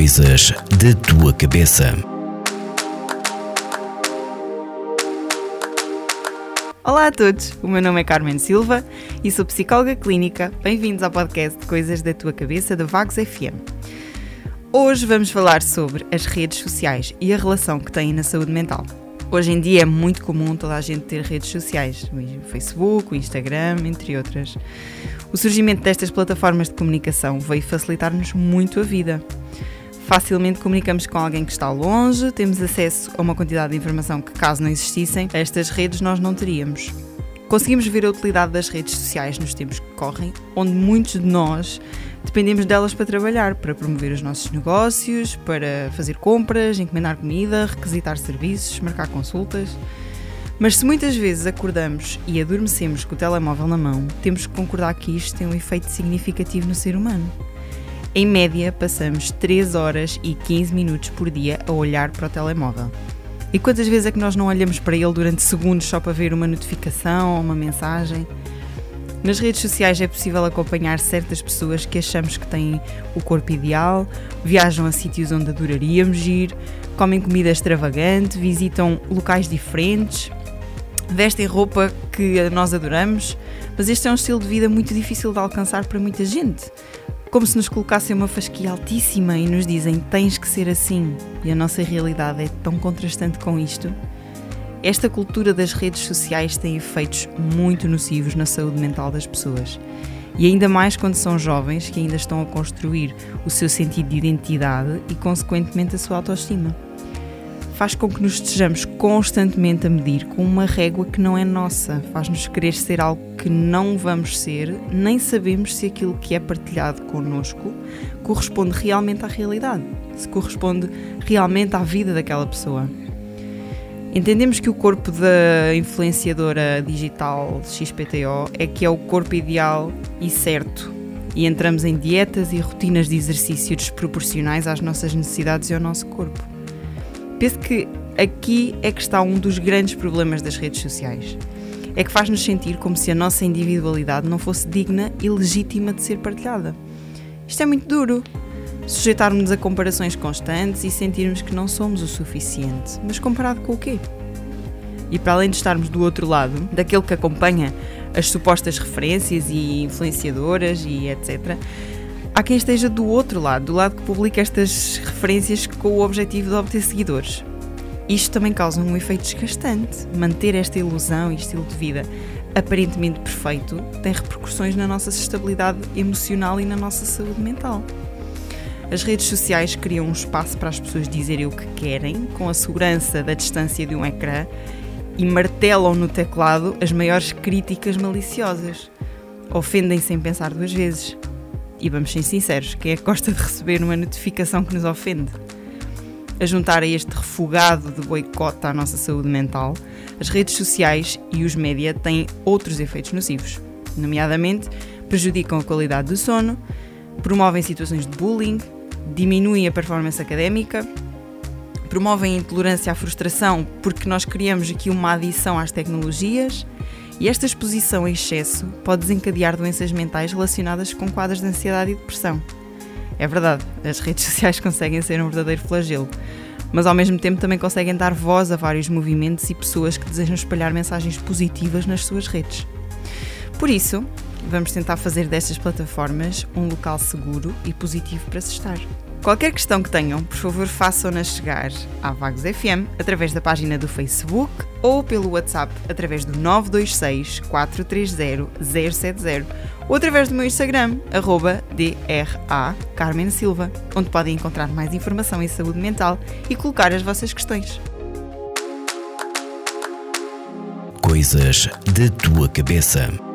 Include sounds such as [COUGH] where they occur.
Coisas da tua cabeça. Olá a todos, o meu nome é Carmen Silva e sou psicóloga clínica. Bem-vindos ao podcast Coisas da Tua Cabeça da Vagos FM. Hoje vamos falar sobre as redes sociais e a relação que têm na saúde mental. Hoje em dia é muito comum toda a gente ter redes sociais, o Facebook, o Instagram, entre outras. O surgimento destas plataformas de comunicação veio facilitar-nos muito a vida. Facilmente comunicamos com alguém que está longe, temos acesso a uma quantidade de informação que, caso não existissem, estas redes nós não teríamos. Conseguimos ver a utilidade das redes sociais nos tempos que correm, onde muitos de nós dependemos delas para trabalhar, para promover os nossos negócios, para fazer compras, encomendar comida, requisitar serviços, marcar consultas. Mas se muitas vezes acordamos e adormecemos com o telemóvel na mão, temos que concordar que isto tem um efeito significativo no ser humano. Em média, passamos 3 horas e 15 minutos por dia a olhar para o telemóvel. E quantas vezes é que nós não olhamos para ele durante segundos só para ver uma notificação ou uma mensagem? Nas redes sociais é possível acompanhar certas pessoas que achamos que têm o corpo ideal, viajam a sítios onde adoraríamos ir, comem comida extravagante, visitam locais diferentes, vestem roupa que nós adoramos, mas este é um estilo de vida muito difícil de alcançar para muita gente. Como se nos colocassem uma fasquia altíssima e nos dizem tens que ser assim, e a nossa realidade é tão contrastante com isto. Esta cultura das redes sociais tem efeitos muito nocivos na saúde mental das pessoas. E ainda mais quando são jovens que ainda estão a construir o seu sentido de identidade e, consequentemente, a sua autoestima. Faz com que nos estejamos constantemente a medir com uma régua que não é nossa, faz-nos querer ser algo que não vamos ser, nem sabemos se aquilo que é partilhado connosco corresponde realmente à realidade, se corresponde realmente à vida daquela pessoa. Entendemos que o corpo da influenciadora digital XPTO é que é o corpo ideal e certo, e entramos em dietas e rotinas de exercício desproporcionais às nossas necessidades e ao nosso corpo. Penso que aqui é que está um dos grandes problemas das redes sociais. É que faz-nos sentir como se a nossa individualidade não fosse digna e legítima de ser partilhada. Isto é muito duro, sujeitarmos-nos a comparações constantes e sentirmos que não somos o suficiente. Mas comparado com o quê? E para além de estarmos do outro lado, daquele que acompanha as supostas referências e influenciadoras e etc., há quem esteja do outro lado, do lado que publica estas referências com o objetivo de obter seguidores. Isto também causa um efeito desgastante. Manter esta ilusão e estilo de vida aparentemente perfeito tem repercussões na nossa estabilidade emocional e na nossa saúde mental. As redes sociais criam um espaço para as pessoas dizerem o que querem, com a segurança da distância de um ecrã, e martelam no teclado as maiores críticas maliciosas. Ofendem sem pensar duas vezes. E vamos ser sinceros, quem é que gosta de receber uma notificação que nos ofende? A juntar a este refugado de boicote à nossa saúde mental, as redes sociais e os média têm outros efeitos nocivos, nomeadamente prejudicam a qualidade do sono, promovem situações de bullying, diminuem a performance académica, promovem a intolerância à frustração porque nós criamos aqui uma adição às tecnologias e esta exposição em excesso pode desencadear doenças mentais relacionadas com quadros de ansiedade e depressão. É verdade, as redes sociais [LAUGHS] conseguem ser um verdadeiro flagelo, mas ao mesmo tempo também conseguem dar voz a vários movimentos e pessoas que desejam espalhar mensagens positivas nas suas redes. Por isso, vamos tentar fazer destas plataformas um local seguro e positivo para se estar. Qualquer questão que tenham, por favor, façam-na chegar à Vagos FM através da página do Facebook ou pelo WhatsApp através do 926 430 070 ou através do meu Instagram, arroba DRA Carmen Silva, onde podem encontrar mais informação em saúde mental e colocar as vossas questões. Coisas da tua cabeça.